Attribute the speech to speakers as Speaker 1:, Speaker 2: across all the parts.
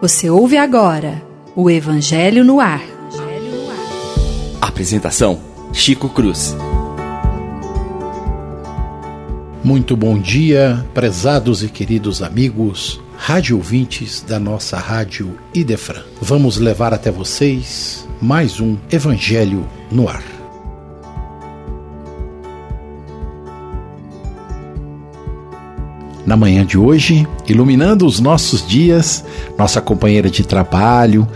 Speaker 1: Você ouve agora o Evangelho no Ar.
Speaker 2: Apresentação: Chico Cruz.
Speaker 3: Muito bom dia, prezados e queridos amigos, rádio ouvintes da nossa rádio Idefran. Vamos levar até vocês mais um Evangelho no Ar. Na manhã de hoje, iluminando os nossos dias, nossa companheira de trabalho,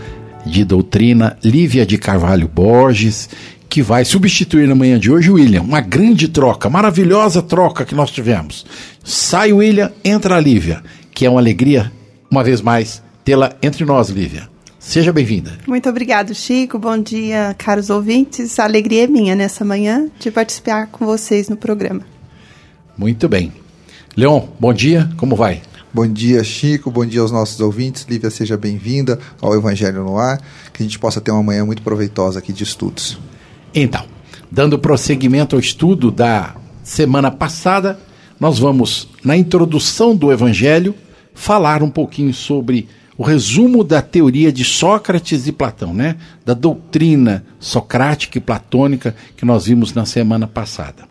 Speaker 3: de doutrina, Lívia de Carvalho Borges, que vai substituir na manhã de hoje o William. Uma grande troca, maravilhosa troca que nós tivemos. Sai o William, entra a Lívia, que é uma alegria, uma vez mais, tê-la entre nós, Lívia. Seja bem-vinda.
Speaker 4: Muito obrigado, Chico. Bom dia, caros ouvintes. A alegria é minha nessa manhã de participar com vocês no programa.
Speaker 3: Muito bem. Leon, bom dia, como vai?
Speaker 5: Bom dia, Chico. Bom dia aos nossos ouvintes. Lívia, seja bem-vinda ao Evangelho no Ar. Que a gente possa ter uma manhã muito proveitosa aqui de estudos.
Speaker 3: Então, dando prosseguimento ao estudo da semana passada, nós vamos, na introdução do Evangelho, falar um pouquinho sobre o resumo da teoria de Sócrates e Platão, né? Da doutrina socrática e platônica que nós vimos na semana passada.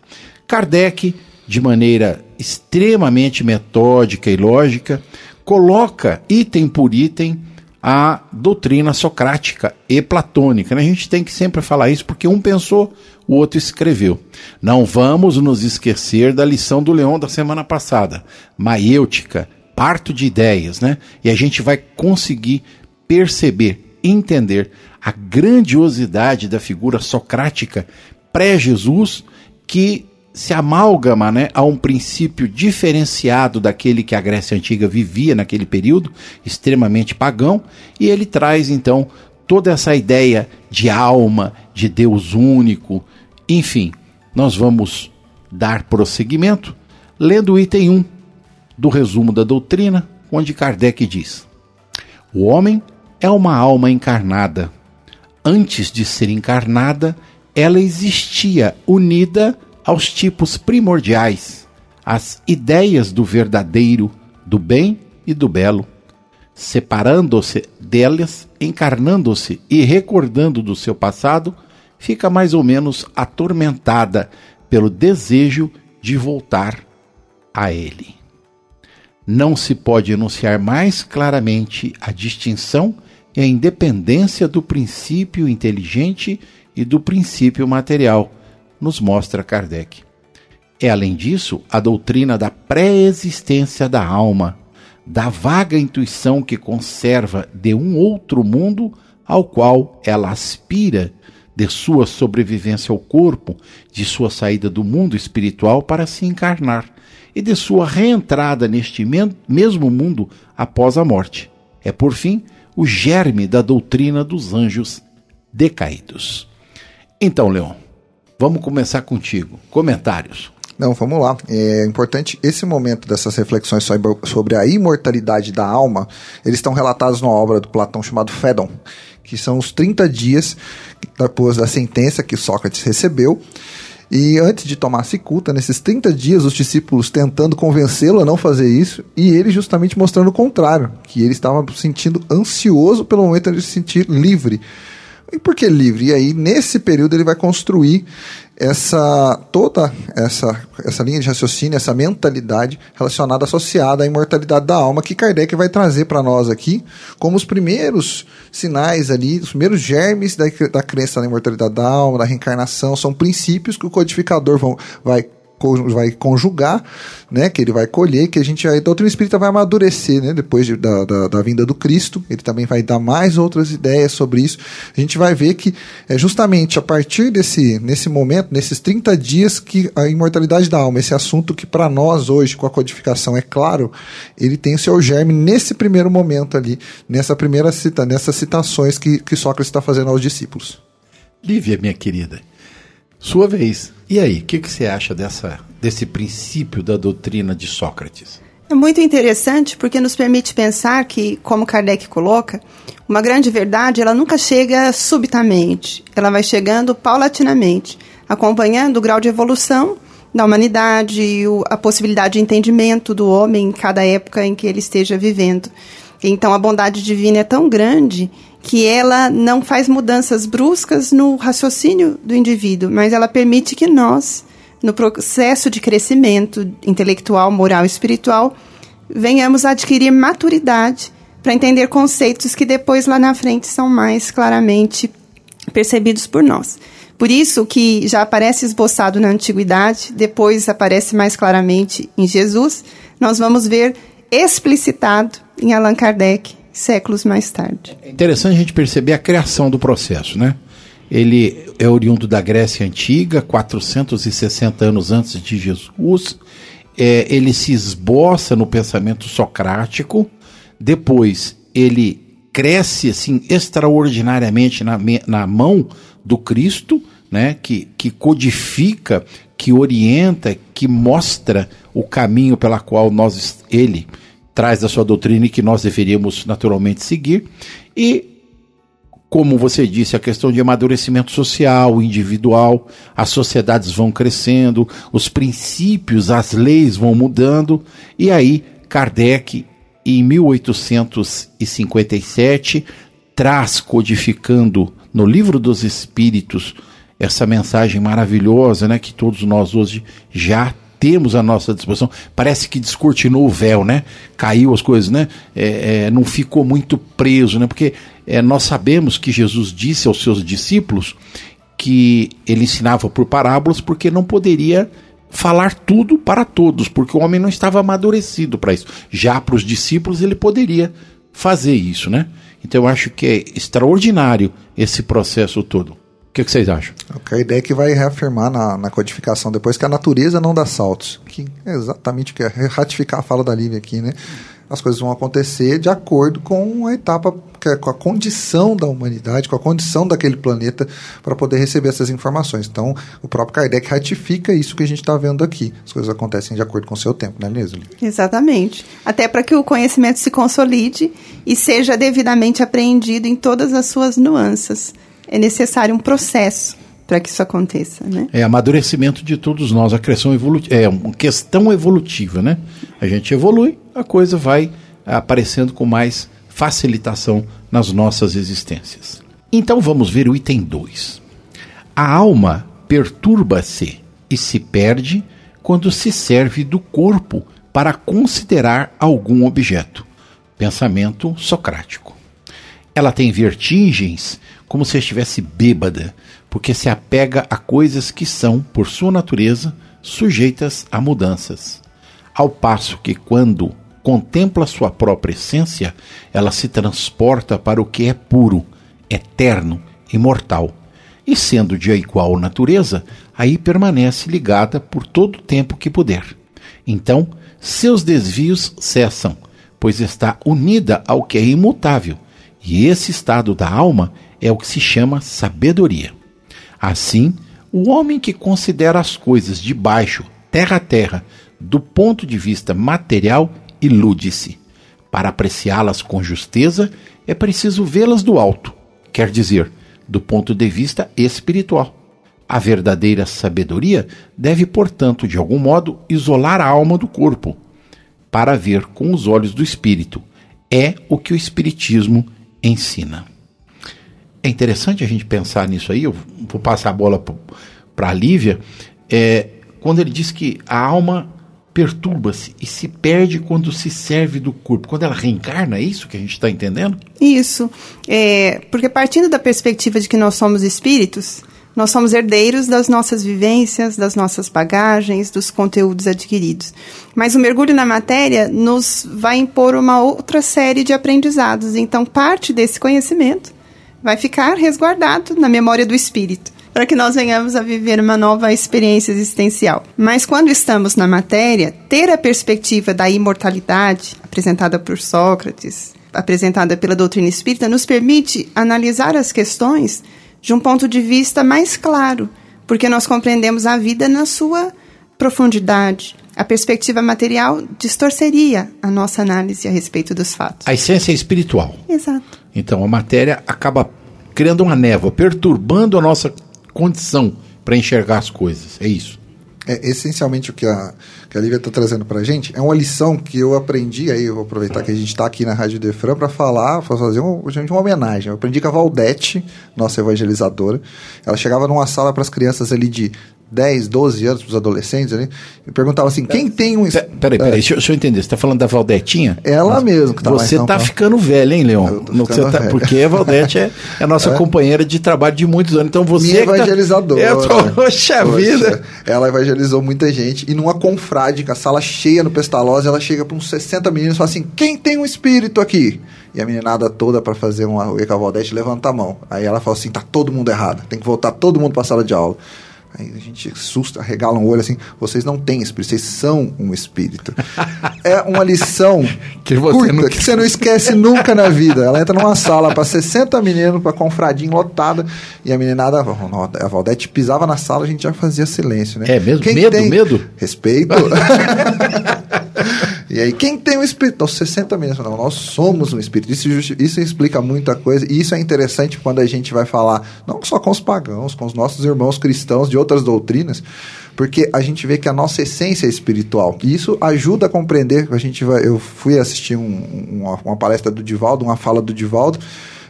Speaker 3: Kardec, de maneira extremamente metódica e lógica, coloca item por item a doutrina socrática e platônica. A gente tem que sempre falar isso porque um pensou, o outro escreveu. Não vamos nos esquecer da lição do Leão da semana passada, maêutica, parto de ideias, né? E a gente vai conseguir perceber, entender a grandiosidade da figura socrática pré-Jesus que se amálgama né, a um princípio diferenciado daquele que a Grécia Antiga vivia naquele período, extremamente pagão, e ele traz então toda essa ideia de alma, de Deus único, enfim, nós vamos dar prosseguimento lendo o item 1 do resumo da doutrina, onde Kardec diz: O homem é uma alma encarnada. Antes de ser encarnada, ela existia unida aos tipos primordiais, às ideias do verdadeiro, do bem e do belo, separando-se delas, encarnando-se e recordando do seu passado, fica mais ou menos atormentada pelo desejo de voltar a ele. Não se pode enunciar mais claramente a distinção e a independência do princípio inteligente e do princípio material nos mostra Kardec. É, além disso, a doutrina da pré-existência da alma, da vaga intuição que conserva de um outro mundo ao qual ela aspira, de sua sobrevivência ao corpo, de sua saída do mundo espiritual para se encarnar e de sua reentrada neste mesmo mundo após a morte. É, por fim, o germe da doutrina dos anjos decaídos. Então, Leon, Vamos começar contigo. Comentários.
Speaker 5: Não, vamos lá. É importante esse momento dessas reflexões sobre a imortalidade da alma, eles estão relatados numa obra do Platão chamado Fédon, que são os 30 dias depois da sentença que Sócrates recebeu. E antes de tomar cicuta, nesses 30 dias, os discípulos tentando convencê-lo a não fazer isso, e ele justamente mostrando o contrário, que ele estava sentindo ansioso pelo momento de se sentir livre e por que livre? E aí, nesse período, ele vai construir essa toda essa, essa linha de raciocínio, essa mentalidade relacionada, associada à imortalidade da alma, que Kardec vai trazer para nós aqui como os primeiros sinais ali, os primeiros germes da, da crença na imortalidade da alma, da reencarnação, são princípios que o codificador vão, vai vai conjugar, né, que ele vai colher, que a gente a doutrina espírita vai amadurecer, né, depois de, da, da, da, vinda do Cristo, ele também vai dar mais outras ideias sobre isso. A gente vai ver que é justamente a partir desse nesse momento, nesses 30 dias que a imortalidade da alma, esse assunto que para nós hoje com a codificação é claro, ele tem o seu germe nesse primeiro momento ali, nessa primeira cita, nessas citações que, que Sócrates está fazendo aos discípulos.
Speaker 3: Lívia, minha querida, sua vez. E aí, o que, que você acha dessa, desse princípio da doutrina de Sócrates?
Speaker 4: É muito interessante porque nos permite pensar que, como Kardec coloca, uma grande verdade ela nunca chega subitamente, ela vai chegando paulatinamente, acompanhando o grau de evolução da humanidade, o, a possibilidade de entendimento do homem em cada época em que ele esteja vivendo. Então, a bondade divina é tão grande que ela não faz mudanças bruscas no raciocínio do indivíduo, mas ela permite que nós, no processo de crescimento intelectual, moral e espiritual, venhamos a adquirir maturidade para entender conceitos que depois lá na frente são mais claramente percebidos por nós. Por isso que já aparece esboçado na antiguidade, depois aparece mais claramente em Jesus, nós vamos ver explicitado em Allan Kardec séculos mais tarde.
Speaker 3: É interessante a gente perceber a criação do processo, né? Ele é oriundo da Grécia Antiga, 460 anos antes de Jesus. É, ele se esboça no pensamento socrático, depois ele cresce assim extraordinariamente na, na mão do Cristo, né, que, que codifica, que orienta, que mostra o caminho pela qual nós ele traz da sua doutrina e que nós deveríamos naturalmente seguir. E, como você disse, a questão de amadurecimento social, individual, as sociedades vão crescendo, os princípios, as leis vão mudando, e aí Kardec, em 1857, traz codificando no Livro dos Espíritos essa mensagem maravilhosa, né, que todos nós hoje já temos à nossa disposição. Parece que descortinou o véu, né? Caiu as coisas, né? É, é, não ficou muito preso, né? Porque é, nós sabemos que Jesus disse aos seus discípulos que ele ensinava por parábolas porque não poderia falar tudo para todos, porque o homem não estava amadurecido para isso. Já para os discípulos ele poderia fazer isso, né? Então eu acho que é extraordinário esse processo todo. O que, que, vocês acham?
Speaker 5: A ideia é que vai reafirmar na, na, codificação depois que a natureza não dá saltos. Que é exatamente o que é ratificar a fala da Lívia aqui, né? As coisas vão acontecer de acordo com a etapa, é com a condição da humanidade, com a condição daquele planeta para poder receber essas informações. Então, o próprio Kardec ratifica isso que a gente está vendo aqui. As coisas acontecem de acordo com o seu tempo, não é mesmo?
Speaker 4: Exatamente. Até para que o conhecimento se consolide e seja devidamente apreendido em todas as suas nuances é necessário um processo para que isso aconteça, né?
Speaker 3: É amadurecimento de todos nós, a questão evolutiva, é uma questão evolutiva, né? A gente evolui, a coisa vai aparecendo com mais facilitação nas nossas existências. Então vamos ver o item 2. A alma perturba-se e se perde quando se serve do corpo para considerar algum objeto. Pensamento socrático. Ela tem vertigens como se estivesse bêbada, porque se apega a coisas que são, por sua natureza, sujeitas a mudanças. Ao passo que, quando contempla sua própria essência, ela se transporta para o que é puro, eterno, imortal. E sendo de igual natureza, aí permanece ligada por todo o tempo que puder. Então, seus desvios cessam, pois está unida ao que é imutável, e esse estado da alma é o que se chama sabedoria. Assim, o homem que considera as coisas de baixo, terra a terra, do ponto de vista material, ilude-se. Para apreciá-las com justeza, é preciso vê-las do alto, quer dizer, do ponto de vista espiritual. A verdadeira sabedoria deve, portanto, de algum modo, isolar a alma do corpo, para ver com os olhos do espírito. É o que o Espiritismo ensina. É interessante a gente pensar nisso aí, eu vou passar a bola para a Lívia, é, quando ele diz que a alma perturba-se e se perde quando se serve do corpo. Quando ela reencarna, é isso que a gente está entendendo?
Speaker 4: Isso. É, porque partindo da perspectiva de que nós somos espíritos, nós somos herdeiros das nossas vivências, das nossas bagagens, dos conteúdos adquiridos. Mas o mergulho na matéria nos vai impor uma outra série de aprendizados. Então, parte desse conhecimento vai ficar resguardado na memória do espírito, para que nós venhamos a viver uma nova experiência existencial. Mas quando estamos na matéria, ter a perspectiva da imortalidade, apresentada por Sócrates, apresentada pela doutrina espírita, nos permite analisar as questões de um ponto de vista mais claro, porque nós compreendemos a vida na sua profundidade. A perspectiva material distorceria a nossa análise a respeito dos fatos.
Speaker 3: A essência é espiritual.
Speaker 4: Exato.
Speaker 3: Então a matéria acaba criando uma névoa, perturbando a nossa condição para enxergar as coisas. É isso.
Speaker 5: É, essencialmente o que a, que a Lívia está trazendo para a gente é uma lição que eu aprendi, aí eu vou aproveitar que a gente está aqui na Rádio Defran para falar, fazer um, uma homenagem. Eu aprendi com a Valdete, nossa evangelizadora. Ela chegava numa sala para as crianças ali de 10, 12 anos para os adolescentes ali, e perguntava assim: quem tem um.
Speaker 3: Peraí, peraí, pera deixa, deixa, eu entender. Você está falando da Valdetinha?
Speaker 5: Ela Mas mesmo que
Speaker 3: tá Você está ficando velho, hein, Leon? Tá, porque a Valdete é, é a nossa é. companheira de trabalho de muitos anos. Então você. Minha
Speaker 5: tá- evangelizadora. Tá...
Speaker 3: É, poxa, vida.
Speaker 5: Ela evangelizou muita gente. E numa confrade, com a sala cheia no Pestalozzi, ela chega para uns 60 meninos e fala assim: quem tem um espírito aqui? E a meninada toda para fazer uma com a Valdete levanta a mão. Aí ela fala assim: tá todo mundo errado, tem que voltar todo mundo para a sala de aula. Aí a gente assusta, regala um olho assim, vocês não têm espírito, vocês são um espírito. é uma lição que você, curta, não... que você não esquece nunca na vida. Ela entra numa sala para 60 meninos, para confradinho lotada, e a meninada, a Valdete pisava na sala, a gente já fazia silêncio, né?
Speaker 3: É mesmo? Quem medo, tem... medo?
Speaker 5: Respeito. E aí, quem tem um espírito? Então, 60 milhões. Não, nós somos um espírito. Isso, isso explica muita coisa. E isso é interessante quando a gente vai falar, não só com os pagãos, com os nossos irmãos cristãos de outras doutrinas, porque a gente vê que a nossa essência é espiritual. E isso ajuda a compreender. A gente vai, eu fui assistir um, uma, uma palestra do Divaldo, uma fala do Divaldo,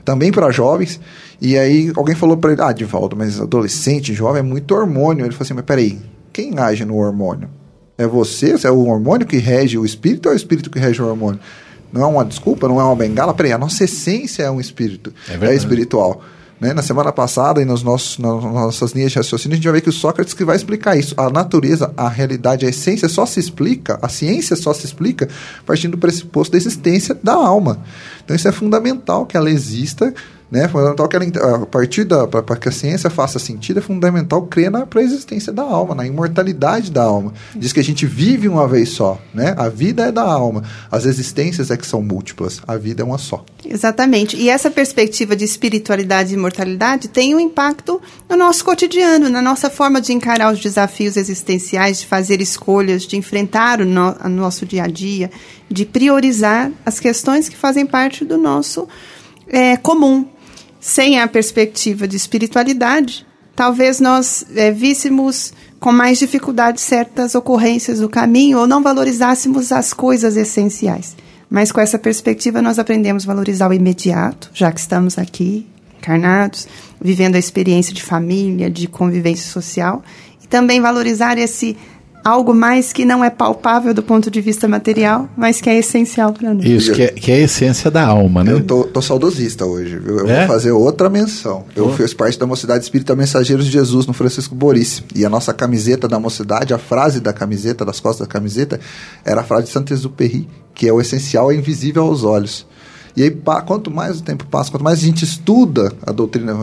Speaker 5: também para jovens. E aí alguém falou para ele: Ah, Divaldo, mas adolescente, jovem, é muito hormônio. Ele falou assim: Mas peraí, quem age no hormônio? É você? É o hormônio que rege o espírito ou é o espírito que rege o hormônio? Não é uma desculpa, não é uma bengala? Peraí, a nossa essência é um espírito, é, é espiritual. Né? Na semana passada e nos nossos, nas nossas linhas de raciocínio, a gente vai ver que o Sócrates que vai explicar isso. A natureza, a realidade, a essência só se explica, a ciência só se explica partindo do pressuposto da existência da alma. Então isso é fundamental que ela exista né? Fundamental que ela, a partir da para que a ciência faça sentido é fundamental crer na pré-existência da alma, na imortalidade da alma. Diz que a gente vive uma vez só, né? A vida é da alma, as existências é que são múltiplas, a vida é uma só.
Speaker 4: Exatamente. E essa perspectiva de espiritualidade e imortalidade tem um impacto no nosso cotidiano, na nossa forma de encarar os desafios existenciais, de fazer escolhas, de enfrentar o, no, nosso dia a dia, de priorizar as questões que fazem parte do nosso é, comum sem a perspectiva de espiritualidade, talvez nós é, víssemos com mais dificuldade certas ocorrências do caminho ou não valorizássemos as coisas essenciais. Mas com essa perspectiva nós aprendemos a valorizar o imediato, já que estamos aqui, encarnados, vivendo a experiência de família, de convivência social, e também valorizar esse algo mais que não é palpável do ponto de vista material, mas que é essencial para nós.
Speaker 3: Isso, que é, que é, a essência da alma, né?
Speaker 5: Eu tô, tô saudosista hoje, viu? Eu é? vou fazer outra menção. Eu oh. fiz parte da Mocidade Espírita Mensageiros de Jesus no Francisco Boris. E a nossa camiseta da mocidade, a frase da camiseta, das costas da camiseta, era a frase de Saint-Exupéry, que é o essencial é invisível aos olhos. E aí, quanto mais o tempo passa, quanto mais a gente estuda a doutrina,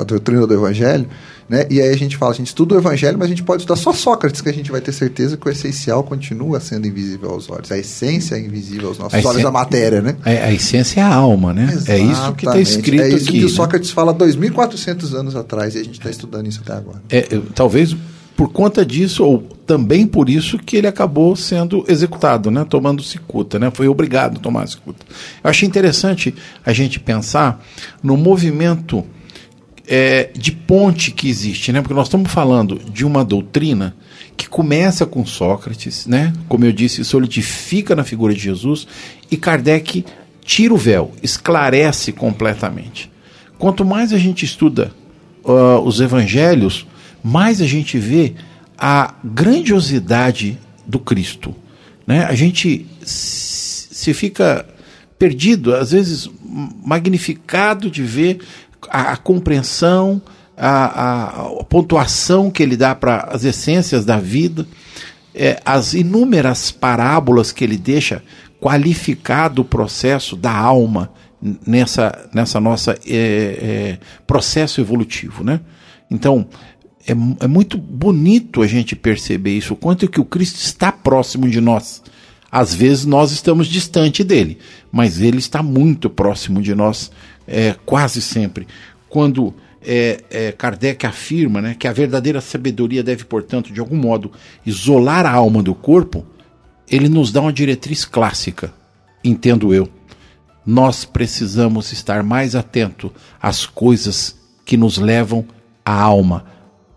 Speaker 5: a doutrina do Evangelho, né? E aí a gente fala, a gente estuda o Evangelho, mas a gente pode estudar só Sócrates, que a gente vai ter certeza que o essencial continua sendo invisível aos olhos. A essência é invisível aos nossos olhos da matéria, né?
Speaker 3: A, a, essência é a alma, né? Exatamente. É isso que está escrito aqui. É isso
Speaker 5: aqui,
Speaker 3: que
Speaker 5: o né? Sócrates fala 2.400 anos atrás e a gente está estudando isso até agora.
Speaker 3: É, talvez por conta disso, ou também por isso, que ele acabou sendo executado, né? tomando cicuta, né? foi obrigado a tomar cicuta. Eu achei interessante a gente pensar no movimento é, de ponte que existe, né? porque nós estamos falando de uma doutrina que começa com Sócrates, né? como eu disse, solidifica na figura de Jesus, e Kardec tira o véu, esclarece completamente. Quanto mais a gente estuda uh, os evangelhos, mais a gente vê a grandiosidade do Cristo. Né? A gente se fica perdido, às vezes magnificado de ver a, a compreensão, a, a, pontuação que ele dá para as essências da vida, é, as inúmeras parábolas que ele deixa qualificado o processo da alma nessa, nessa nossa é, é, processo evolutivo. Né? Então, é, é muito bonito a gente perceber isso, o quanto que o Cristo está próximo de nós. Às vezes nós estamos distante dele, mas ele está muito próximo de nós, é, quase sempre. Quando é, é, Kardec afirma né, que a verdadeira sabedoria deve, portanto, de algum modo, isolar a alma do corpo, ele nos dá uma diretriz clássica, entendo eu. Nós precisamos estar mais atento às coisas que nos levam à alma,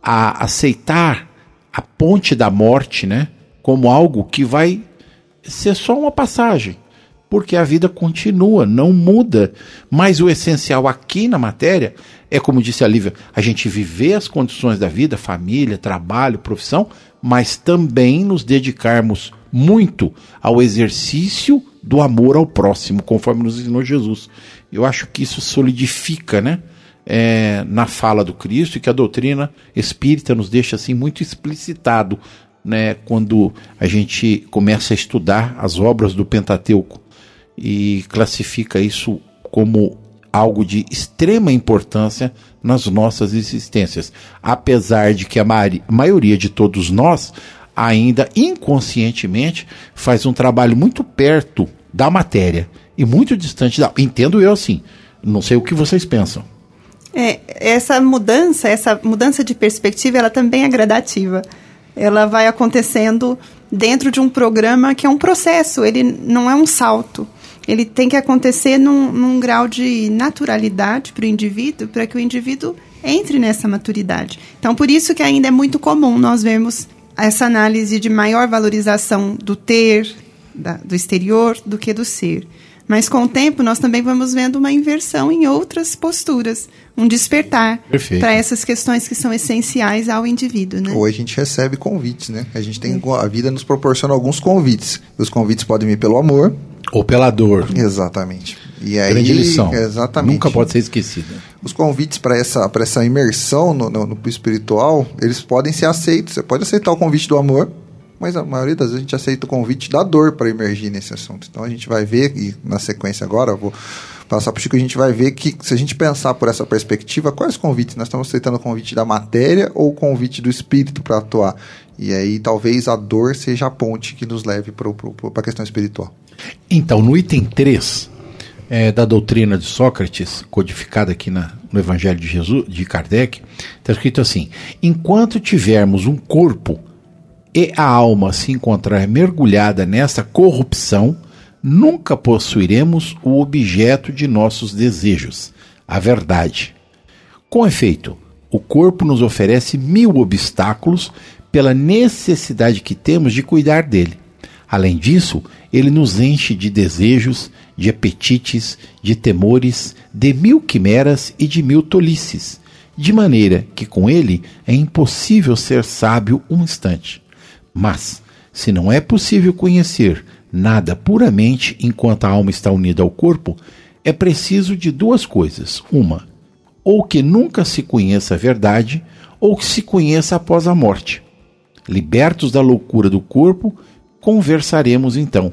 Speaker 3: a aceitar a ponte da morte, né? Como algo que vai ser só uma passagem, porque a vida continua, não muda. Mas o essencial aqui na matéria é, como disse a Lívia, a gente viver as condições da vida, família, trabalho, profissão, mas também nos dedicarmos muito ao exercício do amor ao próximo, conforme nos ensinou Jesus. Eu acho que isso solidifica, né? É, na fala do Cristo e que a doutrina espírita nos deixa assim muito explicitado né, quando a gente começa a estudar as obras do Pentateuco e classifica isso como algo de extrema importância nas nossas existências, apesar de que a maioria de todos nós ainda inconscientemente faz um trabalho muito perto da matéria e muito distante da. Entendo eu assim. Não sei o que vocês pensam.
Speaker 4: É, essa mudança, essa mudança de perspectiva, ela também é gradativa. Ela vai acontecendo dentro de um programa que é um processo, ele não é um salto. Ele tem que acontecer num, num grau de naturalidade para o indivíduo, para que o indivíduo entre nessa maturidade. Então, por isso que ainda é muito comum nós vermos essa análise de maior valorização do ter, da, do exterior, do que do ser. Mas com o tempo nós também vamos vendo uma inversão em outras posturas, um despertar para essas questões que são essenciais ao indivíduo, né?
Speaker 5: Ou a gente recebe convites, né? A gente tem a vida nos proporciona alguns convites. Os convites podem vir pelo amor
Speaker 3: ou pela dor.
Speaker 5: Exatamente. E aí,
Speaker 3: Grande lição.
Speaker 5: Exatamente.
Speaker 3: Nunca pode ser esquecida.
Speaker 5: Os convites para essa, essa imersão no, no, no espiritual, eles podem ser aceitos. Você pode aceitar o convite do amor, mas a maioria das vezes a gente aceita o convite da dor para emergir nesse assunto. Então a gente vai ver, e na sequência agora, eu vou passar para o Chico, a gente vai ver que se a gente pensar por essa perspectiva, quais convites? Nós estamos aceitando o convite da matéria ou o convite do espírito para atuar? E aí talvez a dor seja a ponte que nos leve para a questão espiritual.
Speaker 3: Então, no item 3 é, da doutrina de Sócrates, codificada aqui na, no Evangelho de Jesus, de Kardec, está escrito assim: enquanto tivermos um corpo e a alma se encontrar mergulhada nessa corrupção, nunca possuiremos o objeto de nossos desejos, a verdade. Com efeito, o corpo nos oferece mil obstáculos pela necessidade que temos de cuidar dele. Além disso, ele nos enche de desejos, de apetites, de temores, de mil quimeras e de mil tolices, de maneira que com ele é impossível ser sábio um instante. Mas, se não é possível conhecer nada puramente enquanto a alma está unida ao corpo, é preciso de duas coisas: uma, ou que nunca se conheça a verdade, ou que se conheça após a morte. Libertos da loucura do corpo, conversaremos então.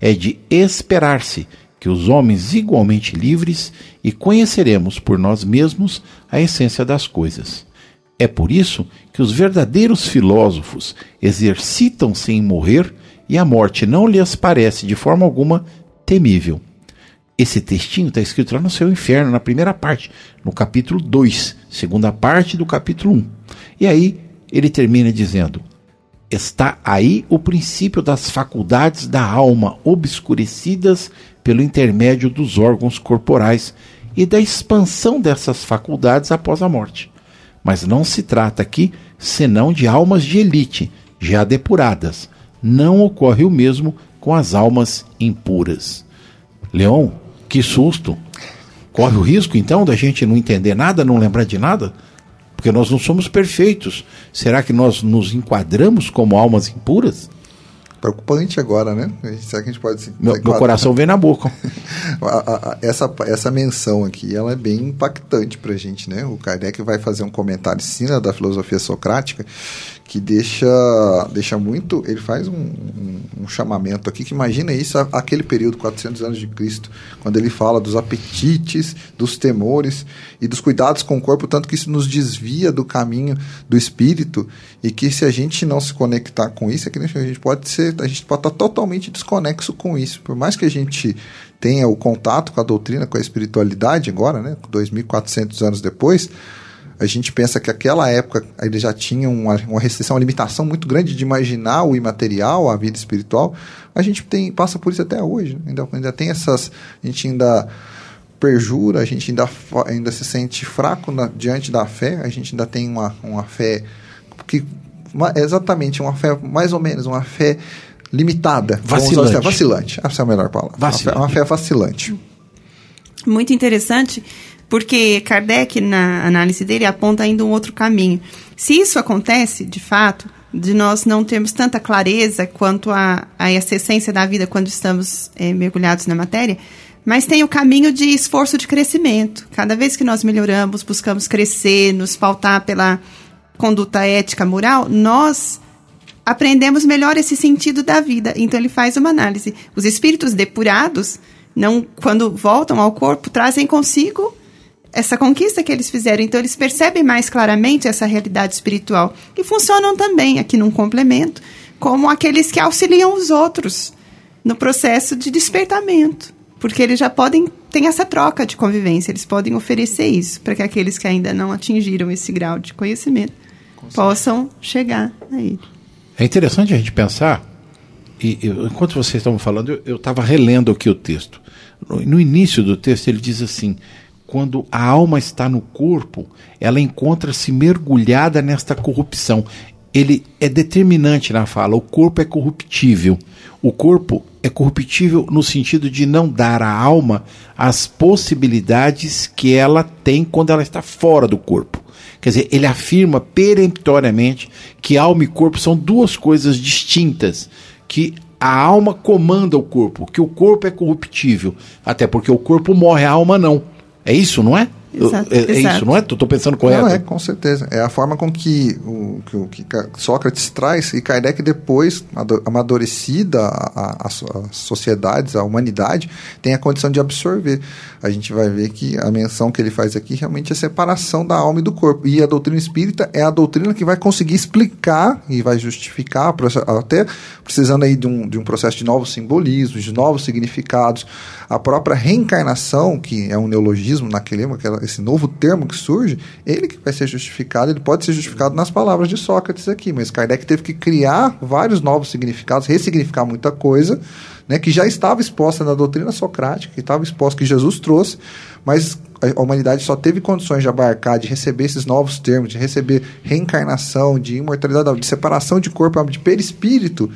Speaker 3: É de esperar-se que os homens igualmente livres e conheceremos por nós mesmos a essência das coisas. É por isso que os verdadeiros filósofos exercitam-se em morrer e a morte não lhes parece de forma alguma temível. Esse textinho está escrito lá no seu inferno, na primeira parte, no capítulo 2, segunda parte do capítulo 1. E aí ele termina dizendo: está aí o princípio das faculdades da alma obscurecidas pelo intermédio dos órgãos corporais e da expansão dessas faculdades após a morte. Mas não se trata aqui senão de almas de elite, já depuradas. Não ocorre o mesmo com as almas impuras. Leon, que susto! Corre o risco então da gente não entender nada, não lembrar de nada? Porque nós não somos perfeitos. Será que nós nos enquadramos como almas impuras?
Speaker 5: Preocupante agora, né? Será que a gente pode se
Speaker 3: meu, meu coração vem na boca.
Speaker 5: essa, essa menção aqui, ela é bem impactante para a gente, né? O Kardec vai fazer um comentário cima da filosofia socrática que deixa, deixa muito. Ele faz um, um, um, chamamento aqui que imagina isso aquele período, 400 anos de Cristo, quando ele fala dos apetites, dos temores e dos cuidados com o corpo, tanto que isso nos desvia do caminho do espírito e que se a gente não se conectar com isso, é que a gente pode ser, a gente pode estar totalmente desconexo com isso. Por mais que a gente tenha o contato com a doutrina, com a espiritualidade agora, né, 2.400 anos depois a gente pensa que aquela época ele já tinha uma, uma restrição, uma limitação muito grande de imaginar o imaterial, a vida espiritual. A gente tem, passa por isso até hoje. Né? Ainda, ainda tem essas. A gente ainda perjura, a gente ainda, ainda se sente fraco na, diante da fé, a gente ainda tem uma, uma fé que uma- exatamente, uma fé mais ou menos, uma fé limitada.
Speaker 3: Vacilante.
Speaker 5: essa- Vacilante. Essa é a melhor palavra.
Speaker 3: Vacilante.
Speaker 5: Uma fé, uma fé vacilante.
Speaker 4: Muito interessante, porque Kardec, na análise dele, aponta ainda um outro caminho. Se isso acontece, de fato, de nós não termos tanta clareza quanto a, a essa essência da vida quando estamos eh, mergulhados na matéria, mas tem o caminho de esforço de crescimento. Cada vez que nós melhoramos, buscamos crescer, nos pautar pela conduta ética, moral, nós aprendemos melhor esse sentido da vida. Então ele faz uma análise. Os espíritos depurados, não, quando voltam ao corpo, trazem consigo essa conquista que eles fizeram. Então eles percebem mais claramente essa realidade espiritual e funcionam também aqui num complemento como aqueles que auxiliam os outros no processo de despertamento, porque eles já podem tem essa troca de convivência, eles podem oferecer isso para que aqueles que ainda não atingiram esse grau de conhecimento possam chegar a ele.
Speaker 3: É interessante a gente pensar, e eu- enquanto vocês estavam falando, eu estava relendo aqui o texto. No, no início do texto, ele diz assim: quando a alma está no corpo, ela encontra-se mergulhada nesta corrupção. Ele é determinante na fala: o corpo é corruptível. O corpo é corruptível no sentido de não dar à alma as possibilidades que ela tem quando ela está fora do corpo. Quer dizer, ele afirma peremptoriamente que alma e corpo são duas coisas distintas, que a alma comanda o corpo, que o corpo é corruptível, até porque o corpo morre, a alma não. É isso, não é?
Speaker 4: Exato,
Speaker 3: é, é
Speaker 4: exato.
Speaker 3: isso, não é? Estou pensando correto.
Speaker 5: Não, é, com certeza. É a forma com que, o, que, o- que Sócrates traz e Kardec depois, amadurecida as sociedades, a humanidade, tem a condição de absorver. A gente vai ver que a menção que ele faz aqui realmente é a separação da alma e do corpo. E a doutrina espírita é a doutrina que vai conseguir explicar e vai justificar, até precisando aí de um, de um processo de novos simbolismos, de novos significados. A própria reencarnação, que é um neologismo naquele, aquela- esse novo termo que surge, ele que vai ser justificado, ele pode ser justificado nas palavras de Sócrates aqui, mas Kardec teve que criar vários novos significados, ressignificar muita coisa, né, que já estava exposta na doutrina socrática, que estava exposta, que Jesus trouxe, mas a humanidade só teve condições de abarcar, de receber esses novos termos, de receber reencarnação, de imortalidade, de separação de corpo, de perispírito,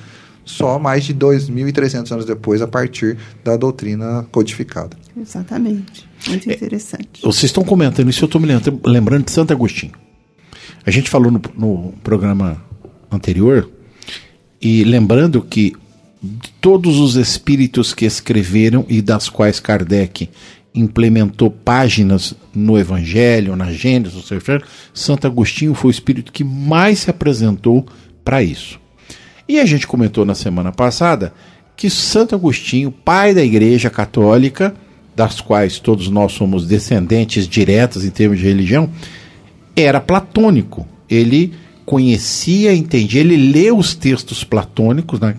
Speaker 5: só mais de 2.300 anos depois, a partir da doutrina codificada.
Speaker 4: Exatamente. Muito interessante.
Speaker 3: Vocês estão comentando isso, eu estou me lembra- lembrando de Santo Agostinho. A gente falou no, no programa anterior, e lembrando que de todos os espíritos que escreveram e das quais Kardec implementou páginas no Evangelho, na Gênesis, Santo Agostinho foi o espírito que mais se apresentou para isso. E a gente comentou na semana passada que Santo Agostinho, pai da Igreja Católica, das quais todos nós somos descendentes diretas em termos de religião, era platônico. Ele conhecia, entendia, ele leu os textos platônicos né,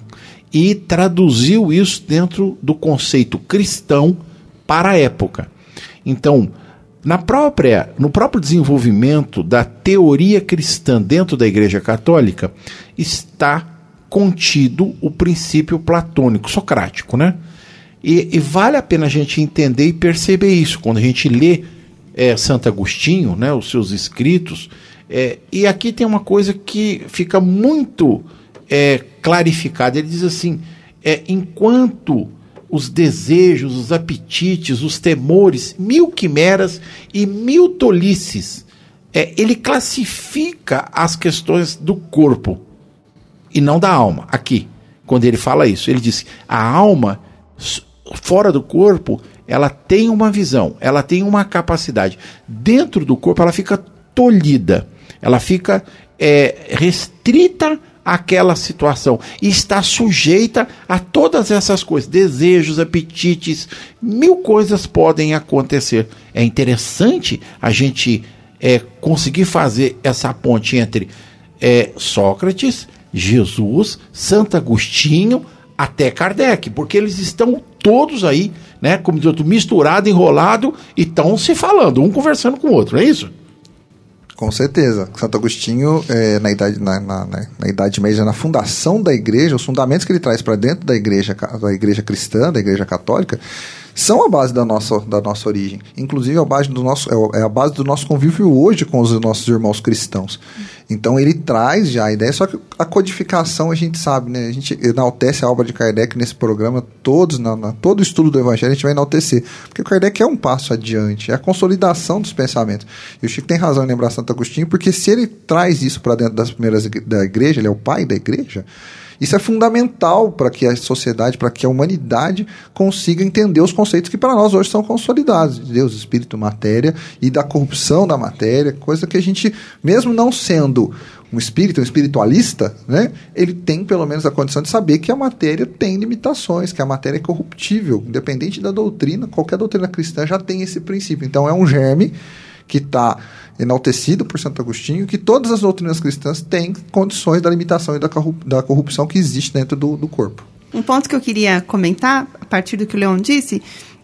Speaker 3: e traduziu isso dentro do conceito cristão para a época. Então, na própria, no próprio desenvolvimento da teoria cristã dentro da Igreja Católica está contido o princípio platônico, socrático, né? E, e vale a pena a gente entender e perceber isso quando a gente lê é, Santo Agostinho, né, os seus escritos. é, e aqui tem uma coisa que fica muito é, clarificada. Ele diz assim: é, enquanto os desejos, os apetites, os temores, mil quimeras e mil tolices, é, ele classifica as questões do corpo e não da alma. Aqui, quando ele fala isso, ele diz: a alma fora do corpo, ela tem uma visão, ela tem uma capacidade. Dentro do corpo, ela fica tolhida, ela fica é, restrita àquela situação e está sujeita a todas essas coisas, desejos, apetites, mil coisas podem acontecer. É interessante a gente é, conseguir fazer essa ponte entre é, Sócrates, Jesus, Santo Agostinho, até Kardec, porque eles estão todos aí, né, como diz outro, misturado, enrolado e estão se falando, um conversando com o outro, não é isso?
Speaker 5: Com certeza. Santo Agostinho, é, na, idade, na, na, na, na Idade Média, na fundação da igreja, os fundamentos que ele traz para dentro da igreja, da igreja cristã, da igreja católica, são a base da nossa, da nossa origem. Inclusive, a base do nosso, é é a base do nosso convívio hoje com os nossos irmãos cristãos. Então ele traz já a ideia, só que a codificação a gente sabe, né? A gente enaltece a obra de Kardec nesse programa, todos, na, na, todo estudo do Evangelho a gente vai enaltecer. Porque Kardec é um passo adiante, é a consolidação dos pensamentos. E o Chico tem razão em lembrar Santo Agostinho, porque se ele traz isso para dentro das primeiras da igreja, ele é o pai da igreja, isso é fundamental para que a sociedade, para que a humanidade consiga entender os conceitos que para nós hoje são consolidados: Deus, Espírito, matéria e da corrupção da matéria, coisa que a gente, mesmo não sendo um espírito, um espiritualista, né, ele tem pelo menos a condição de saber que a matéria tem limitações, que a matéria é corruptível, independente da doutrina, qualquer doutrina cristã já tem esse princípio. Então é um germe que está enaltecido por Santo Agostinho, que todas as doutrinas cristãs têm condições da limitação e da, corrupção que existe dentro do, do corpo.
Speaker 4: Um ponto que eu queria comentar, a partir do que o Leon disse,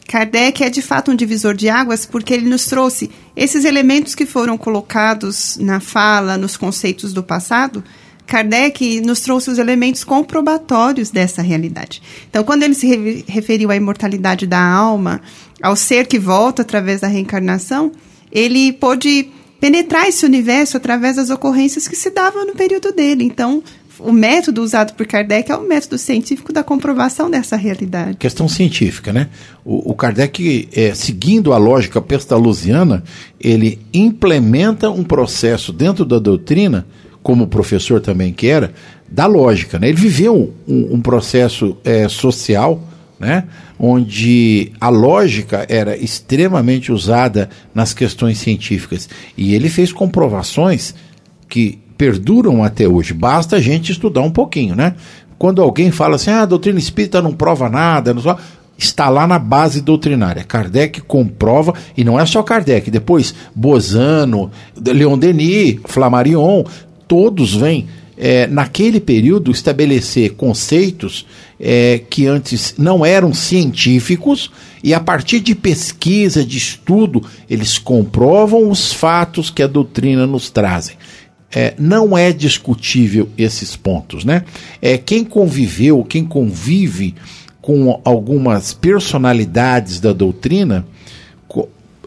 Speaker 4: Kardec é de fato um divisor de águas porque ele nos trouxe esses elementos que foram colocados na fala, nos conceitos do passado. Kardec nos trouxe os elementos comprobatórios dessa realidade. Então, quando ele se referiu à imortalidade da alma, ao ser que volta através da reencarnação, ele pôde penetrar esse universo através das ocorrências que se davam no período dele. Então, o método usado por Kardec é o método científico da comprovação dessa realidade.
Speaker 3: Questão científica, né? O, o Kardec, é, seguindo a lógica pestalozziana, ele implementa um processo dentro da doutrina, como o professor também que era, da lógica. Né? Ele viveu um, um processo é, social né? onde a lógica era extremamente usada nas questões científicas. E ele fez comprovações que perduram até hoje. Basta a gente estudar um pouquinho, né? Quando alguém fala assim, ah, a doutrina espírita não prova nada, não só está lá na base doutrinária. Kardec comprova, e não é só Kardec, depois Bozano, Leon Denis, Flammarion, todos vêm é, naquele período, estabelecer conceitos é, que antes não eram científicos e, a partir de pesquisa, de estudo, eles comprovam os fatos que a doutrina nos trazem. É, não é discutível esses pontos, né? É, quem conviveu, quem convive com algumas personalidades da doutrina,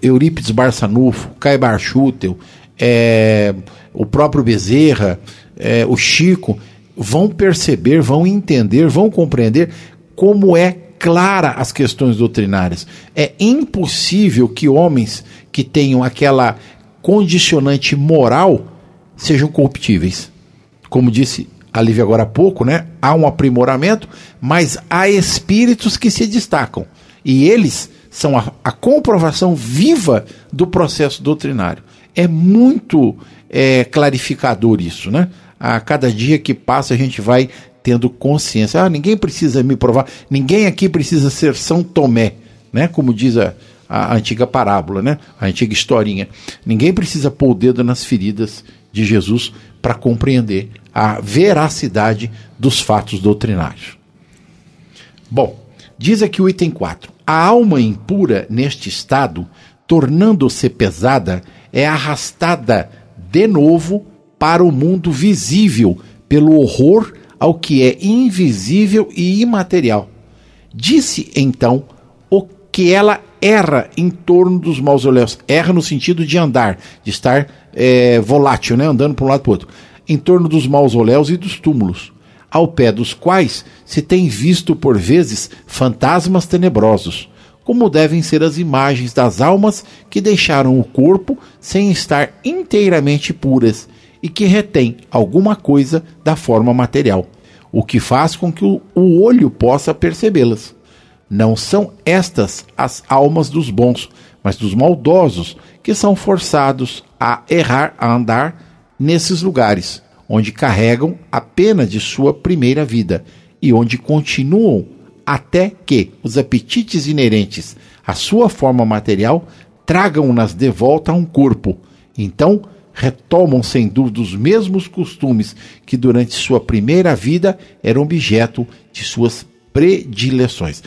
Speaker 3: Eurípides Barçanufo, Caibar Schutel, é, o próprio Bezerra, é, o Chico, vão perceber, vão entender, vão compreender como é clara as questões doutrinárias. É impossível que homens que tenham aquela condicionante moral sejam corruptíveis. Como disse a Lívia agora há pouco, né? Há um aprimoramento, mas há espíritos que se destacam. E eles são a, a comprovação viva do processo doutrinário. É muito é, clarificador isso, né? A cada dia que passa a gente vai tendo consciência. Ah, ninguém precisa me provar, ninguém aqui precisa ser São Tomé, né? Como diz a, a antiga parábola, né? A antiga historinha. Ninguém precisa pôr o dedo nas feridas de Jesus para compreender a veracidade dos fatos doutrinários. Bom, diz aqui o item 4. A alma impura neste estado, tornando-se pesada, é arrastada de novo para o mundo visível, pelo horror ao que é invisível e imaterial. Disse então o que ela erra em torno dos mausoléus. Erra no sentido de andar, de estar é, volátil, né? andando para um lado para o outro. Em torno dos mausoléus e dos túmulos, ao pé dos quais se tem visto por vezes fantasmas tenebrosos, como devem ser as imagens das almas que deixaram o corpo sem estar inteiramente puras e que retém alguma coisa da forma material, o que faz com que o, olho possa percebê-las. Não são estas as almas dos bons, mas dos maldosos, que são forçados a errar, a andar nesses lugares, onde carregam a pena de sua primeira vida e onde continuam até que os apetites inerentes à sua forma material tragam-nas de volta a um corpo. Então, retomam sem dúvida os mesmos costumes que durante sua primeira vida eram objeto de suas predileções.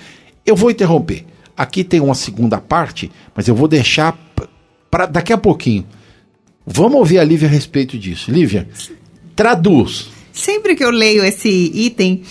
Speaker 3: Eu vou interromper. Aqui tem uma segunda parte, mas eu vou deixar para daqui a pouquinho. Vamos ouvir a Lívia a respeito disso. Lívia, traduz.
Speaker 4: Sempre que eu leio esse item,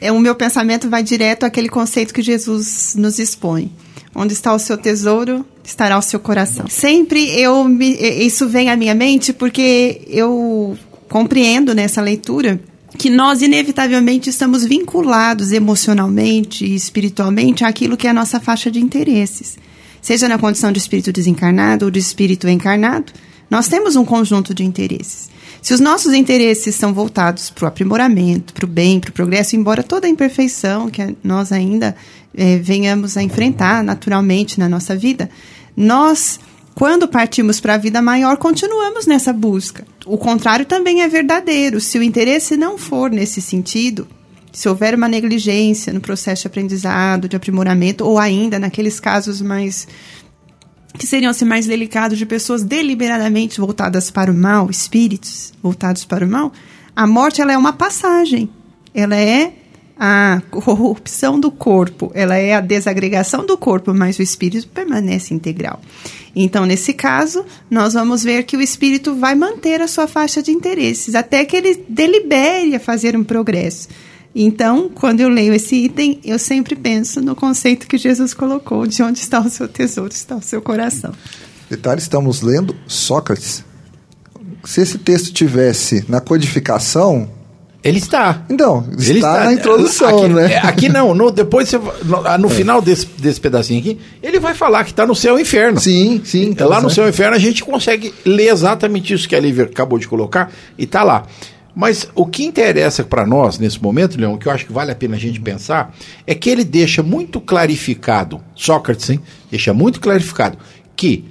Speaker 4: é, o meu pensamento vai direto àquele conceito que Jesus nos expõe. Onde está o seu tesouro, estará o seu coração. Sempre eu me, isso vem à minha mente porque eu compreendo nessa leitura que nós inevitavelmente estamos vinculados emocionalmente e espiritualmente àquilo que é a nossa faixa de interesses. Seja na condição de espírito desencarnado ou de espírito encarnado, nós temos um conjunto de interesses. Se os nossos interesses são voltados para o aprimoramento, para o bem, para o progresso, embora toda a imperfeição que nós ainda é, venhamos a enfrentar naturalmente na nossa vida, nós quando partimos para a vida maior, continuamos nessa busca. O contrário também é verdadeiro. Se o interesse não for nesse sentido, se houver uma negligência no processo de aprendizado, de aprimoramento, ou ainda naqueles casos mais que seriam assim, mais delicados de pessoas deliberadamente voltadas para o mal, espíritos voltados para o mal, a morte ela é uma passagem. Ela é a corrupção do corpo, ela é a desagregação do corpo, mas o espírito permanece integral. Então, nesse caso, nós vamos ver que o espírito vai manter a sua faixa de interesses até que ele delibere a fazer um progresso. Então, quando eu leio esse item, eu sempre penso no conceito que Jesus colocou: de onde está o seu tesouro, está o seu coração.
Speaker 5: Detalhe: estamos lendo Sócrates. Se esse texto tivesse na codificação,
Speaker 3: ele está.
Speaker 5: Então,
Speaker 3: ele
Speaker 5: está, na introdução,
Speaker 3: aqui,
Speaker 5: né?
Speaker 3: É, aqui não, no, depois você, no, no é. final desse, desse pedacinho aqui, ele vai falar que está no céu e inferno.
Speaker 5: Sim, sim.
Speaker 3: Então, lá no céu e inferno a gente consegue ler exatamente isso que a Lívia acabou de colocar e está lá. Mas o que interessa para nós nesse momento, Leão, que eu acho que vale a pena a gente pensar, é que ele deixa muito clarificado, Sócrates, hein? Deixa muito clarificado que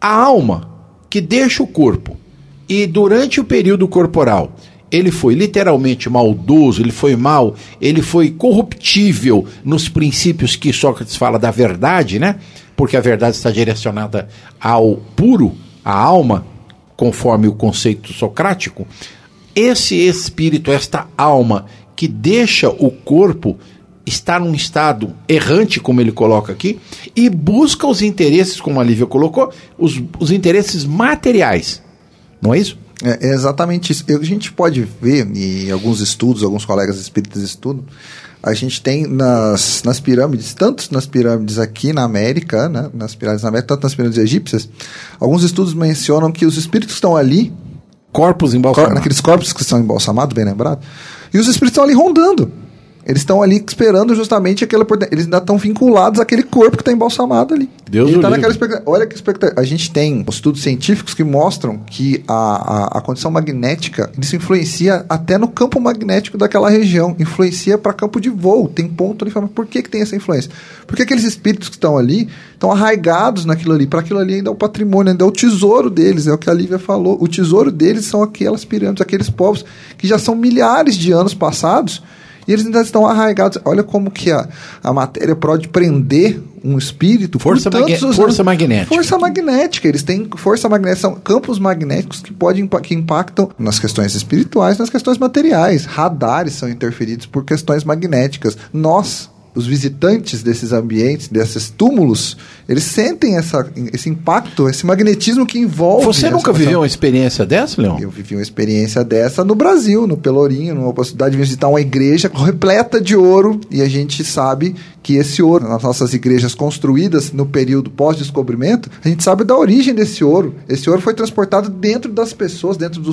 Speaker 3: a alma que deixa o corpo e durante o período corporal ele foi literalmente maldoso, ele foi mal, ele foi corruptível nos princípios que Sócrates fala da verdade, né? Porque a verdade está direcionada ao puro, à alma, conforme o conceito socrático. Esse espírito, esta alma que deixa o corpo está num estado errante, como ele coloca aqui, e busca os interesses, como a Lívia colocou, os, os interesses materiais. Não é isso?
Speaker 5: É, é exatamente isso. A gente pode ver, em alguns estudos, alguns colegas espíritas estudam, a gente tem nas, nas pirâmides, tanto nas pirâmides aqui na América, né, nas pirâmides na América, tanto nas pirâmides egípcias, alguns estudos mencionam que os espíritos estão ali.
Speaker 3: Corpos embalsamados.
Speaker 5: Cor, naqueles corpos que estão embalsamados, bem lembrado. E os espíritos estão ali rondando. Eles estão ali esperando justamente aquela. Eles ainda estão vinculados àquele corpo que está embalsamado ali.
Speaker 3: Deus
Speaker 5: tá naquela Olha que expectativa. A gente tem estudos científicos que mostram que a, a, a, condição magnética isso influencia até no campo magnético daquela região. Influencia para campo de voo. Tem ponto ali. Por que, que tem essa influência? Porque aqueles espíritos que estão ali estão arraigados naquilo ali. Para aquilo ali ainda é o patrimônio, ainda é o tesouro deles. É o que a Lívia falou. O tesouro deles são aquelas pirâmides, aqueles povos que já são milhares de anos passados e eles ainda estão arraigados. Olha como que a, a matéria pode prender um espírito.
Speaker 3: Força, força magnética.
Speaker 5: Força magnética. Eles têm força magnética, são campos magnéticos que podem que impactam nas questões espirituais, nas questões materiais. Radares são interferidos por questões magnéticas. Nós os visitantes desses ambientes, desses túmulos, eles sentem essa, esse impacto, esse magnetismo que envolve.
Speaker 3: Você nunca viveu uma experiência dessa, Leão?
Speaker 5: Eu vivi uma experiência dessa no Brasil, no Pelourinho, numa possibilidade de visitar uma igreja repleta de ouro, e a gente sabe que esse ouro, nas nossas igrejas construídas no período pós-descobrimento, a gente sabe da origem desse ouro. Esse ouro foi transportado dentro das pessoas, dentro do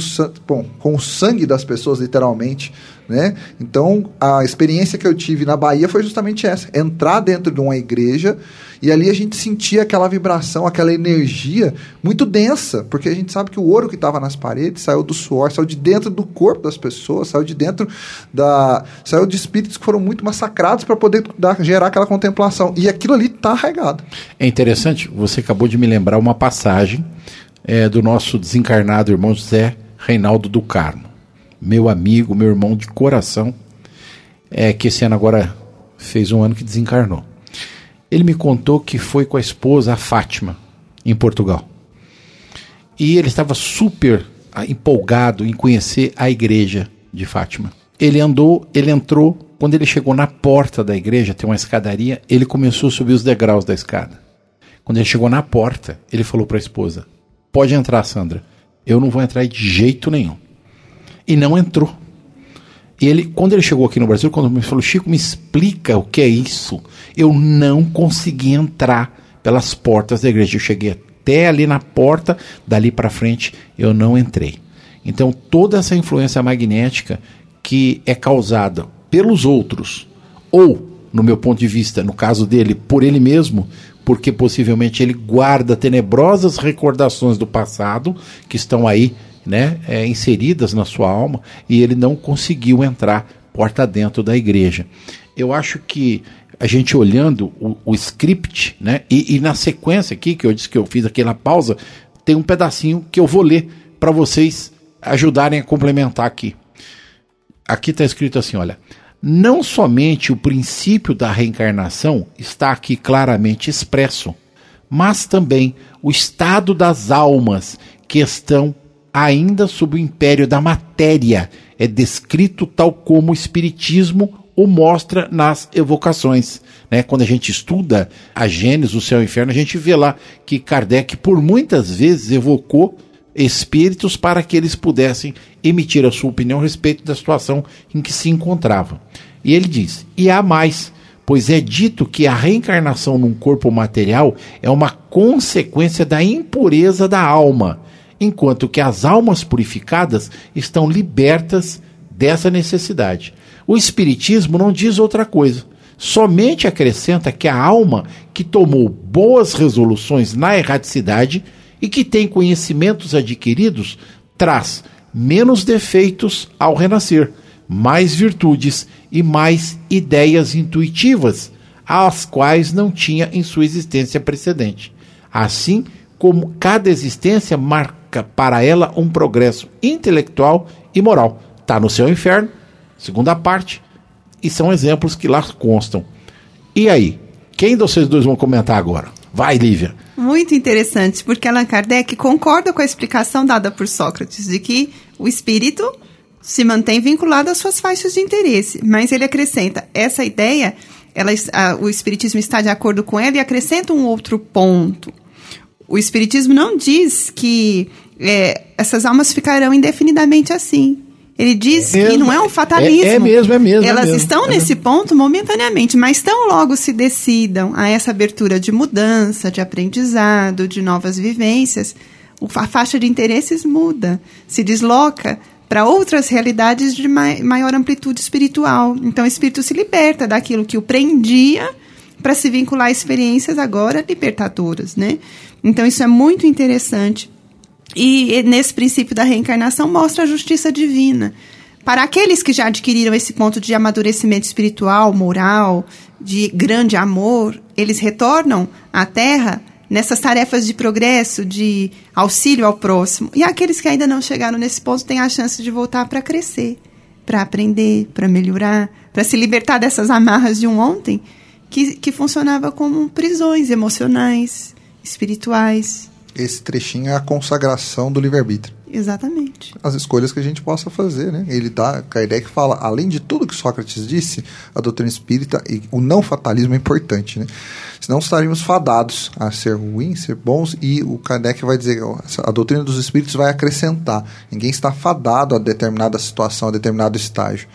Speaker 5: bom, com o sangue das pessoas, literalmente. Né? Então, a experiência que eu tive na Bahia foi justamente essa: entrar dentro de uma igreja e ali a gente sentia aquela vibração, aquela energia muito densa, porque a gente sabe que o ouro que estava nas paredes saiu do suor, saiu de dentro do corpo das pessoas, saiu de dentro da. saiu de espíritos que foram muito massacrados para poder dar, gerar aquela contemplação. E aquilo ali está arraigado.
Speaker 3: É interessante, você acabou de me lembrar uma passagem é, do nosso desencarnado irmão José Reinaldo do Carmo meu amigo, meu irmão de coração, é que esse ano agora fez um ano que desencarnou. Ele me contou que foi com a esposa, a Fátima, em Portugal. E ele estava super ah, empolgado em conhecer a igreja de Fátima. Ele andou, ele entrou, quando ele chegou na porta da igreja, tem uma escadaria, ele começou a subir os degraus da escada. Quando ele chegou na porta, ele falou para a esposa: Pode entrar, Sandra. Eu não vou entrar de jeito nenhum e não entrou. E ele, quando ele chegou aqui no Brasil, quando me falou, Chico, me explica o que é isso. Eu não consegui entrar pelas portas da igreja. Eu cheguei até ali na porta, dali para frente eu não entrei. Então, toda essa influência magnética que é causada pelos outros, ou, no meu ponto de vista, no caso dele, por ele mesmo, porque possivelmente ele guarda tenebrosas recordações do passado que estão aí né, é, inseridas na sua alma e ele não conseguiu entrar porta dentro da igreja. Eu acho que a gente olhando o, o script, né, e, e, na sequência aqui, que eu disse que eu fiz aqui na pausa, tem um pedacinho que eu vou ler para vocês ajudarem a complementar aqui. Aqui está escrito assim: olha, não somente o princípio da reencarnação está aqui claramente expresso, mas também o estado das almas que estão ainda sob o império da matéria é descrito tal como o Espiritismo o mostra nas evocações. Né? Quando a gente estuda a Gênesis, o céu e o inferno, a gente vê lá que Kardec, por muitas vezes, evocou espíritos para que eles pudessem emitir a sua opinião a respeito da situação em que se encontravam. E ele diz: e há mais, pois é dito que a reencarnação num corpo material é uma consequência da impureza da alma enquanto que as almas purificadas estão libertas dessa necessidade. O Espiritismo não diz outra coisa, somente acrescenta que a alma que tomou boas resoluções na erraticidade e que tem conhecimentos adquiridos traz menos defeitos ao renascer, mais virtudes e mais ideias intuitivas, as quais não tinha em sua existência precedente. Assim como cada existência marca para ela um progresso intelectual e moral. Está no seu inferno, segunda parte, e são exemplos que lá constam. E aí, quem de vocês dois vão comentar agora? Vai, Lívia.
Speaker 4: Muito interessante, porque Allan Kardec concorda com a explicação dada por Sócrates de que o espírito se mantém vinculado às suas faixas de interesse, mas ele acrescenta essa ideia, ela, a, o espiritismo está de acordo com ela e acrescenta um outro ponto. O espiritismo não diz que é, essas almas ficarão indefinidamente assim. Ele diz é que não é um fatalismo. É,
Speaker 3: é mesmo, é mesmo.
Speaker 4: É Elas
Speaker 3: é mesmo,
Speaker 4: estão nesse mesmo. ponto momentaneamente, mas tão logo se decidam a essa abertura de mudança, de aprendizado, de novas vivências, a faixa de interesses muda, se desloca para outras realidades de maior amplitude espiritual. Então o espírito se liberta daquilo que o prendia para se vincular a experiências agora libertadoras, né? Então isso é muito interessante e nesse princípio da reencarnação mostra a justiça divina. Para aqueles que já adquiriram esse ponto de amadurecimento espiritual, moral, de grande amor, eles retornam à Terra nessas tarefas de progresso, de auxílio ao próximo. E aqueles que ainda não chegaram nesse ponto têm a chance de voltar para crescer, para aprender, para melhorar, para se libertar dessas amarras de um ontem que, que funcionava como prisões emocionais, espirituais
Speaker 5: esse trechinho é a consagração do livre-arbítrio.
Speaker 4: Exatamente.
Speaker 5: As escolhas que a gente possa fazer, né? Ele dá, Kardec fala, além de tudo que Sócrates disse, a doutrina espírita e o não fatalismo é importante, né? Senão estaríamos fadados a ser ruins, ser bons, e o Kardec vai dizer, a doutrina dos espíritos vai acrescentar. Ninguém está fadado a determinada situação, a determinado estágio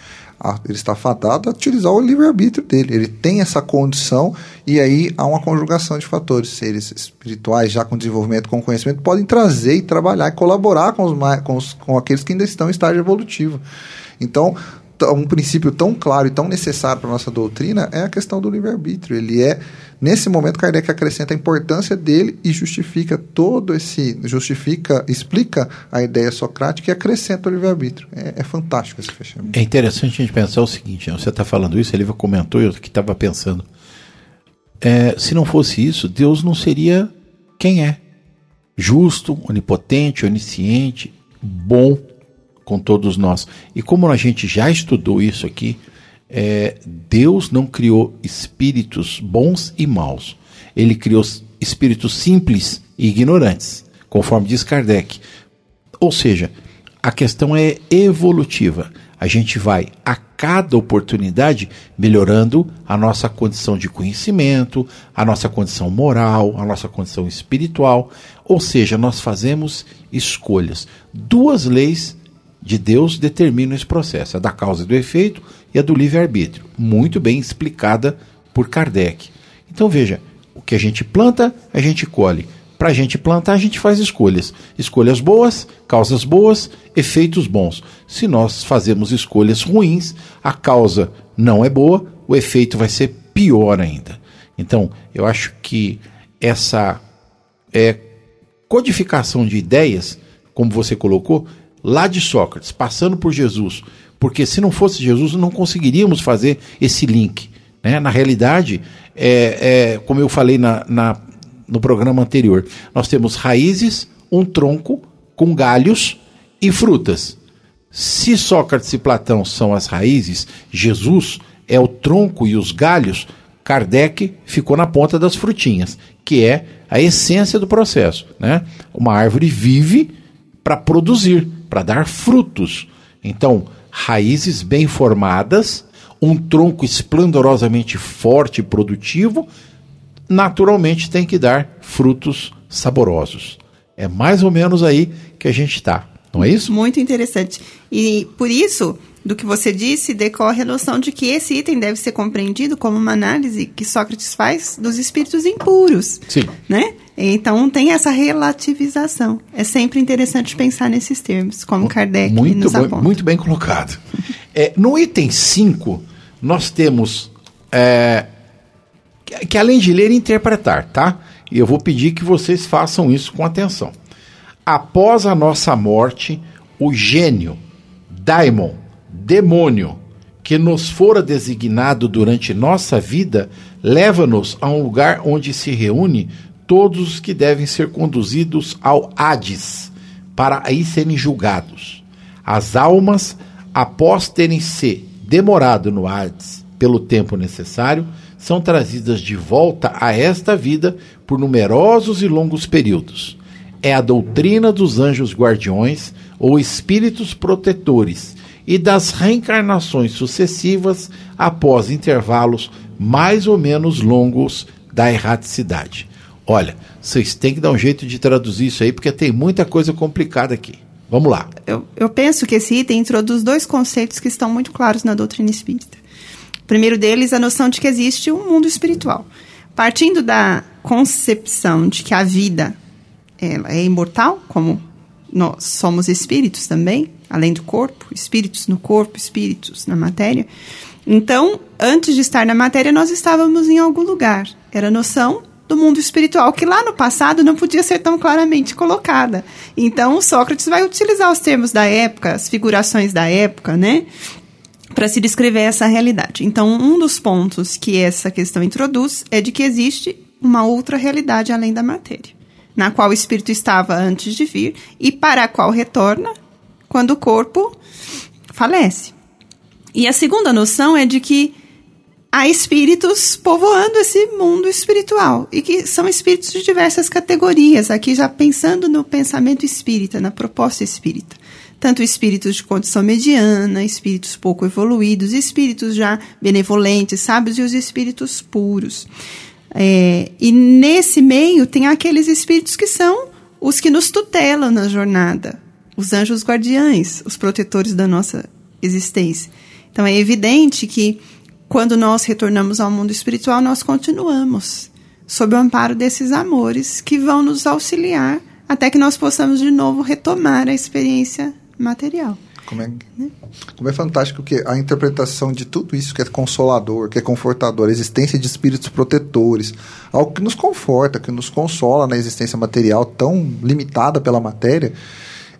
Speaker 5: ele está fadado a utilizar o livre-arbítrio dele. Ele tem essa condição e aí há uma conjugação de fatores. Seres espirituais, já com desenvolvimento, com conhecimento, podem trazer e trabalhar e colaborar com, os, com, os, com aqueles que ainda estão em estágio evolutivo. Então, um princípio tão claro e tão necessário para nossa doutrina é a questão do livre-arbítrio. Ele é, nesse momento, Kardec acrescenta a importância dele e justifica todo esse. justifica, explica a ideia socrática e acrescenta o livre-arbítrio. É, é, fantástico esse fechamento.
Speaker 3: É interessante a gente pensar o seguinte: né? você está falando isso, ele comentou, eu que estava pensando. É, se não fosse isso, Deus não seria quem é. Justo, onipotente, onisciente, bom, com todos nós. E como a gente já estudou isso aqui, é, Deus não criou espíritos bons e maus. Ele criou espíritos simples e ignorantes, conforme diz Kardec. Ou seja, a questão é evolutiva. A gente vai a cada oportunidade melhorando a nossa condição de conhecimento, a nossa condição moral, a nossa condição espiritual. Ou seja, nós fazemos escolhas. Duas leis de Deus determinam esse processo, a da causa e do efeito e a do livre-arbítrio, muito bem explicada por Kardec. Então veja, o que a gente planta, a gente colhe. para a gente plantar, a gente faz escolhas. Escolhas boas, causas boas, efeitos bons. Se nós fazemos escolhas ruins, a causa não é boa, o efeito vai ser pior ainda. Então, eu acho que essa é, codificação de ideias, como você colocou, lá de Sócrates, passando por Jesus, porque se não fosse Jesus, não conseguiríamos fazer esse link. Né? Na realidade, é, é, como eu falei na, na, no programa anterior, nós temos raízes, um tronco com galhos e frutas. Se Sócrates e Platão são as raízes, Jesus é o tronco e os galhos, Kardec ficou na ponta das frutinhas, que é a essência do processo. Né? Uma árvore vive para produzir, para dar frutos. Então, raízes bem formadas, um tronco esplendorosamente forte e produtivo, naturalmente tem que dar frutos saborosos. É mais ou menos aí que a gente está, não é isso?
Speaker 4: Muito interessante. E por isso, do que você disse, decorre a noção de que esse item deve ser compreendido como uma análise que Sócrates faz dos espíritos impuros.
Speaker 3: Sim.
Speaker 4: Né? Então tem essa relativização. É sempre interessante pensar nesses termos, como Kardec
Speaker 3: muito
Speaker 4: nos
Speaker 3: bem,
Speaker 4: aponta.
Speaker 3: Muito bem colocado. É, no item 5, nós temos é, que, que além de ler, interpretar, tá? E eu vou pedir que vocês façam isso com atenção. Após a nossa morte, o gênio, daimon, demônio, que nos fora designado durante nossa vida, leva-nos a um lugar onde se reúne todos os que devem ser conduzidos ao Hades, para aí serem julgados. As almas, após terem se demorado no Hades pelo tempo necessário, são trazidas de volta a esta vida por numerosos e longos períodos. É a doutrina dos anjos guardiões ou espíritos protetores e das reencarnações sucessivas após intervalos mais ou menos longos da erraticidade. Olha, vocês têm que dar um jeito de traduzir isso aí, porque tem muita coisa complicada aqui. Vamos lá.
Speaker 4: Eu, eu penso que esse item introduz dois conceitos que estão muito claros na doutrina espírita. O primeiro deles, a noção de que existe um mundo espiritual. Partindo da concepção de que a vida ela é imortal, como nós somos espíritos também, além do corpo, espíritos no corpo, espíritos na matéria. Então, antes de estar na matéria, nós estávamos em algum lugar. Era a noção do mundo espiritual, que lá no passado não podia ser tão claramente colocada. Então, Sócrates vai utilizar os termos da época, as figurações da época, né? Para se descrever essa realidade. Então, um dos pontos que essa questão introduz é de que existe uma outra realidade além da matéria, na qual o espírito estava antes de vir e para a qual retorna quando o corpo falece. E a segunda noção é de que há espíritos povoando esse mundo espiritual e que são espíritos de diversas categorias, aqui já pensando no pensamento espírita, na proposta espírita. Tanto espíritos de condição mediana, espíritos pouco evoluídos, espíritos já benevolentes, sábios e os espíritos puros. É, e nesse meio tem aqueles espíritos que são os que nos tutelam na jornada, os anjos guardiães, os protetores da nossa existência. Então é evidente que quando nós retornamos ao mundo espiritual, nós continuamos sob o amparo desses amores que vão nos auxiliar até que nós possamos de novo retomar a experiência material.
Speaker 5: Como é, como é fantástico que a interpretação de tudo isso que é consolador, que é confortador, a existência de espíritos protetores, algo que nos conforta, que nos consola na existência material tão limitada pela matéria,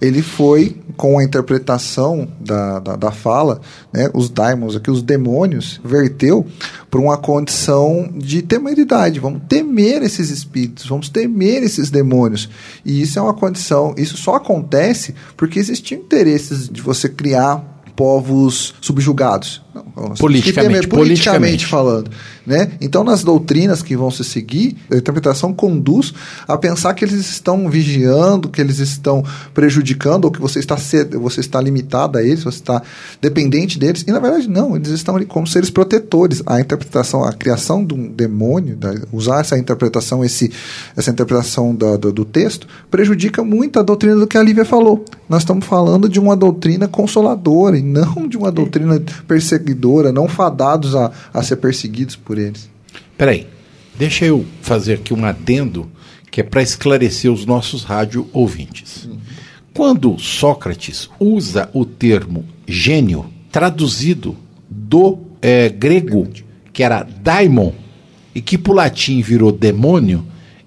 Speaker 5: ele foi com a interpretação da, da, da fala, né, os daimons, aqui os demônios, verteu para uma condição de temeridade. Vamos temer esses espíritos, vamos temer esses demônios. E isso é uma condição, isso só acontece porque existiam interesses de você criar povos subjugados. Não,
Speaker 3: politicamente,
Speaker 5: politicamente, politicamente falando. Né? Então, nas doutrinas que vão se seguir, a interpretação conduz a pensar que eles estão vigiando, que eles estão prejudicando, ou que você está, você está limitado a eles, você está dependente deles. E, na verdade, não. Eles estão ali como seres protetores. A interpretação, a criação de um demônio, usar essa interpretação, esse, essa interpretação do, do, do texto, prejudica muito a doutrina do que a Lívia falou. Nós estamos falando de uma doutrina consoladora e não de uma doutrina perseguidora, não fadados a, a ser perseguidos por eles.
Speaker 3: Peraí, deixa eu fazer aqui um adendo que é para esclarecer os nossos rádio ouvintes. Quando Sócrates usa o termo gênio, traduzido do é, grego, que era daimon, e que para o latim virou demônio,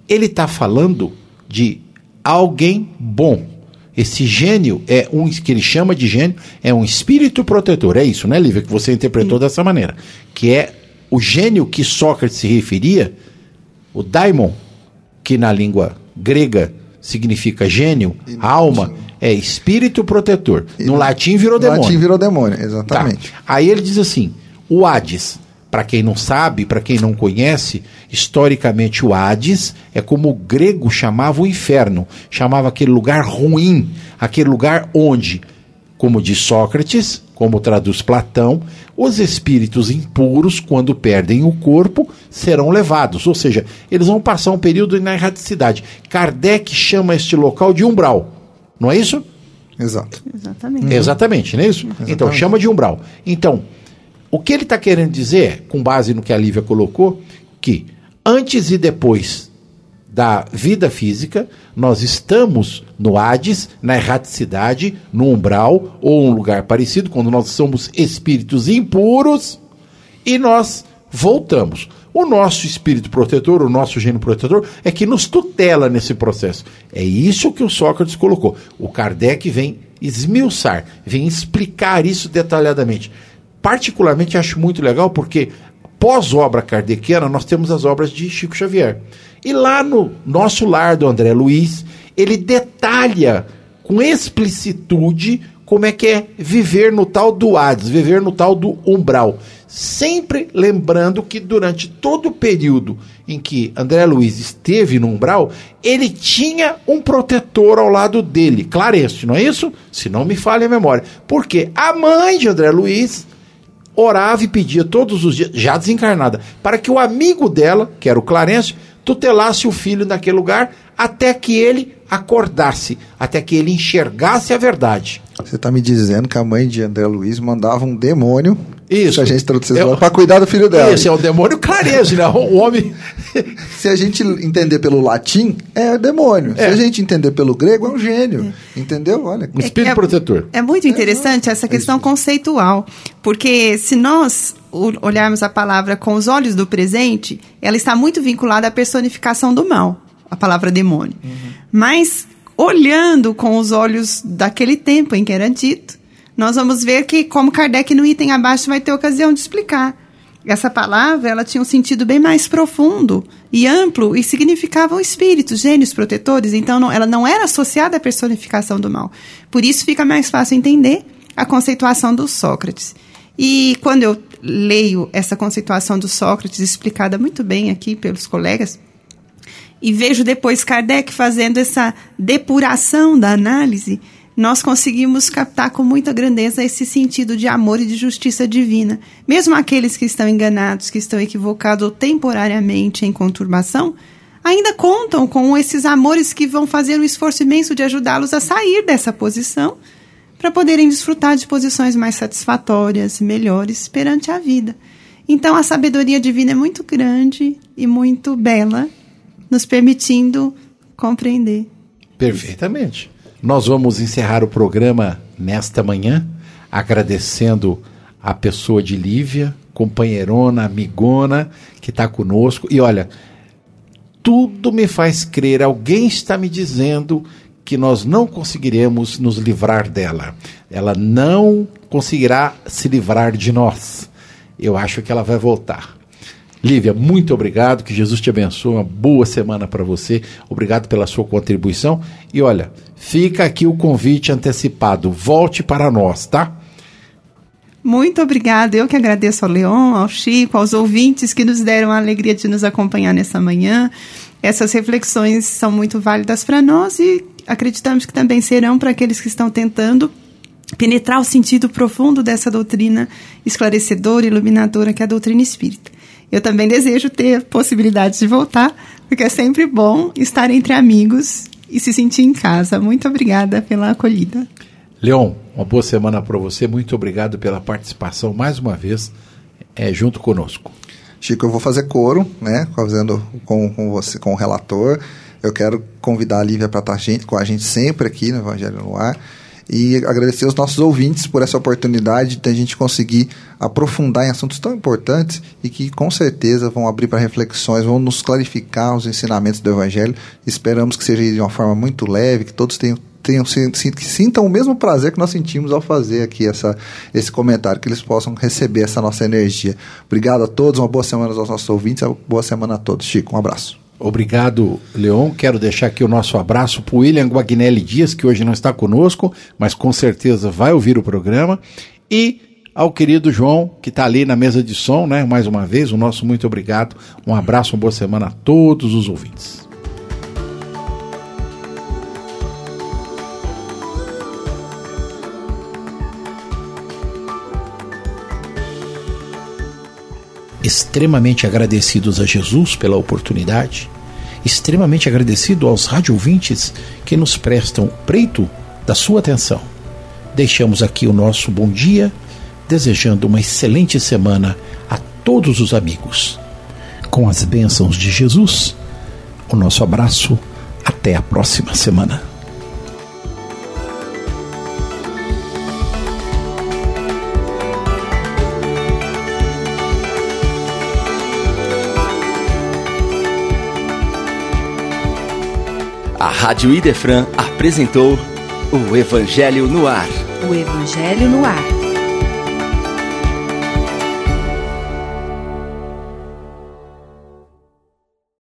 Speaker 3: ele está falando de alguém bom. Esse gênio é um que ele chama de gênio, é um espírito protetor. É isso, né, Lívia, que você interpretou Sim. dessa maneira. Que é o gênio que Sócrates se referia, o daimon, que na língua grega significa gênio, alma, é espírito protetor. No latim virou demônio. No
Speaker 5: latim virou demônio, exatamente.
Speaker 3: Tá. Aí ele diz assim: o Hades, para quem não sabe, para quem não conhece, historicamente o Hades é como o grego chamava o inferno, chamava aquele lugar ruim, aquele lugar onde, como diz Sócrates, como traduz Platão, os espíritos impuros, quando perdem o corpo, serão levados, ou seja, eles vão passar um período na erraticidade. Kardec chama este local de umbral, não é isso?
Speaker 5: Exato.
Speaker 4: Exatamente.
Speaker 3: Uhum. Exatamente, não é isso? Exatamente. Então, chama de umbral. Então, o que ele está querendo dizer, com base no que a Lívia colocou, que antes e depois da vida física, nós estamos no Hades, na erraticidade, no umbral ou um lugar parecido, quando nós somos espíritos impuros e nós voltamos. O nosso espírito protetor, o nosso gênio protetor, é que nos tutela nesse processo. É isso que o Sócrates colocou. O Kardec vem esmiuçar, vem explicar isso detalhadamente. Particularmente acho muito legal porque pós-obra kardeciana nós temos as obras de Chico Xavier. E lá no nosso lar do André Luiz, ele detalha com explicitude como é que é viver no tal do Hades, viver no tal do umbral. Sempre lembrando que durante todo o período em que André Luiz esteve no umbral, ele tinha um protetor ao lado dele, Clarence, não é isso? Se não me falha a memória. Porque a mãe de André Luiz orava e pedia todos os dias, já desencarnada, para que o amigo dela, que era o Clarence, tutelasse o filho naquele lugar até que ele acordasse, até que ele enxergasse a verdade.
Speaker 5: Você está me dizendo que a mãe de André Luiz mandava um demônio
Speaker 3: isso.
Speaker 5: a gente traduzir é, para cuidar do filho dela.
Speaker 3: Isso, é o demônio clareza, né? O homem.
Speaker 5: Se a gente entender pelo latim, é demônio. É. Se a gente entender pelo grego, é um gênio. É. Entendeu? Olha.
Speaker 3: Um espírito é, protetor.
Speaker 4: É muito interessante essa questão conceitual. Porque se nós olharmos a palavra com os olhos do presente, ela está muito vinculada à personificação do mal, a palavra demônio. Uhum. Mas olhando com os olhos daquele tempo em que era dito, nós vamos ver que, como Kardec no item abaixo vai ter ocasião de explicar, essa palavra ela tinha um sentido bem mais profundo e amplo e significava espíritos, gênios protetores. Então, não, ela não era associada à personificação do mal. Por isso fica mais fácil entender a conceituação do Sócrates. E quando eu leio essa conceituação do Sócrates explicada muito bem aqui pelos colegas, e vejo depois Kardec fazendo essa depuração da análise, nós conseguimos captar com muita grandeza esse sentido de amor e de justiça divina. Mesmo aqueles que estão enganados, que estão equivocados ou temporariamente em conturbação, ainda contam com esses amores que vão fazer um esforço imenso de ajudá-los a sair dessa posição para poderem desfrutar de posições mais satisfatórias, melhores perante a vida. Então a sabedoria divina é muito grande e muito bela, nos permitindo compreender.
Speaker 3: Perfeitamente. Nós vamos encerrar o programa nesta manhã, agradecendo a pessoa de Lívia, companheirona, amigona, que está conosco. E olha, tudo me faz crer, alguém está me dizendo que nós não conseguiremos nos livrar dela. Ela não conseguirá se livrar de nós. Eu acho que ela vai voltar. Lívia, muito obrigado, que Jesus te abençoe, uma boa semana para você. Obrigado pela sua contribuição. E olha, fica aqui o convite antecipado. Volte para nós, tá?
Speaker 4: Muito obrigada. Eu que agradeço ao Leon, ao Chico, aos ouvintes que nos deram a alegria de nos acompanhar nessa manhã. Essas reflexões são muito válidas para nós e acreditamos que também serão para aqueles que estão tentando penetrar o sentido profundo dessa doutrina esclarecedora e iluminadora que é a doutrina espírita. Eu também desejo ter possibilidade de voltar, porque é sempre bom estar entre amigos e se sentir em casa. Muito obrigada pela acolhida.
Speaker 3: Leon, uma boa semana para você. Muito obrigado pela participação mais uma vez é, junto conosco.
Speaker 5: Chico, eu vou fazer coro, né? Fazendo com, com você, com o relator Eu quero convidar a Lívia para estar tá com a gente sempre aqui no Evangelho no Ar e agradecer aos nossos ouvintes por essa oportunidade de a gente conseguir aprofundar em assuntos tão importantes e que com certeza vão abrir para reflexões, vão nos clarificar os ensinamentos do Evangelho. Esperamos que seja de uma forma muito leve, que todos tenham tenham, sintam o mesmo prazer que nós sentimos ao fazer aqui essa, esse comentário, que eles possam receber essa nossa energia. Obrigado a todos, uma boa semana aos nossos ouvintes, uma boa semana a todos. Chico, um abraço.
Speaker 3: Obrigado, Leon. Quero deixar aqui o nosso abraço para o William Guagnelli Dias, que hoje não está conosco, mas com certeza vai ouvir o programa. E ao querido João, que está ali na mesa de som, né? Mais uma vez, o nosso muito obrigado. Um abraço, uma boa semana a todos os ouvintes. Extremamente agradecidos a Jesus pela oportunidade, extremamente agradecido aos radiovintes que nos prestam preito da sua atenção. Deixamos aqui o nosso bom dia, desejando uma excelente semana a todos os amigos. Com as bênçãos de Jesus, o nosso abraço. Até a próxima semana.
Speaker 2: Rádio Idefran apresentou o Evangelho no Ar.
Speaker 1: O Evangelho no Ar.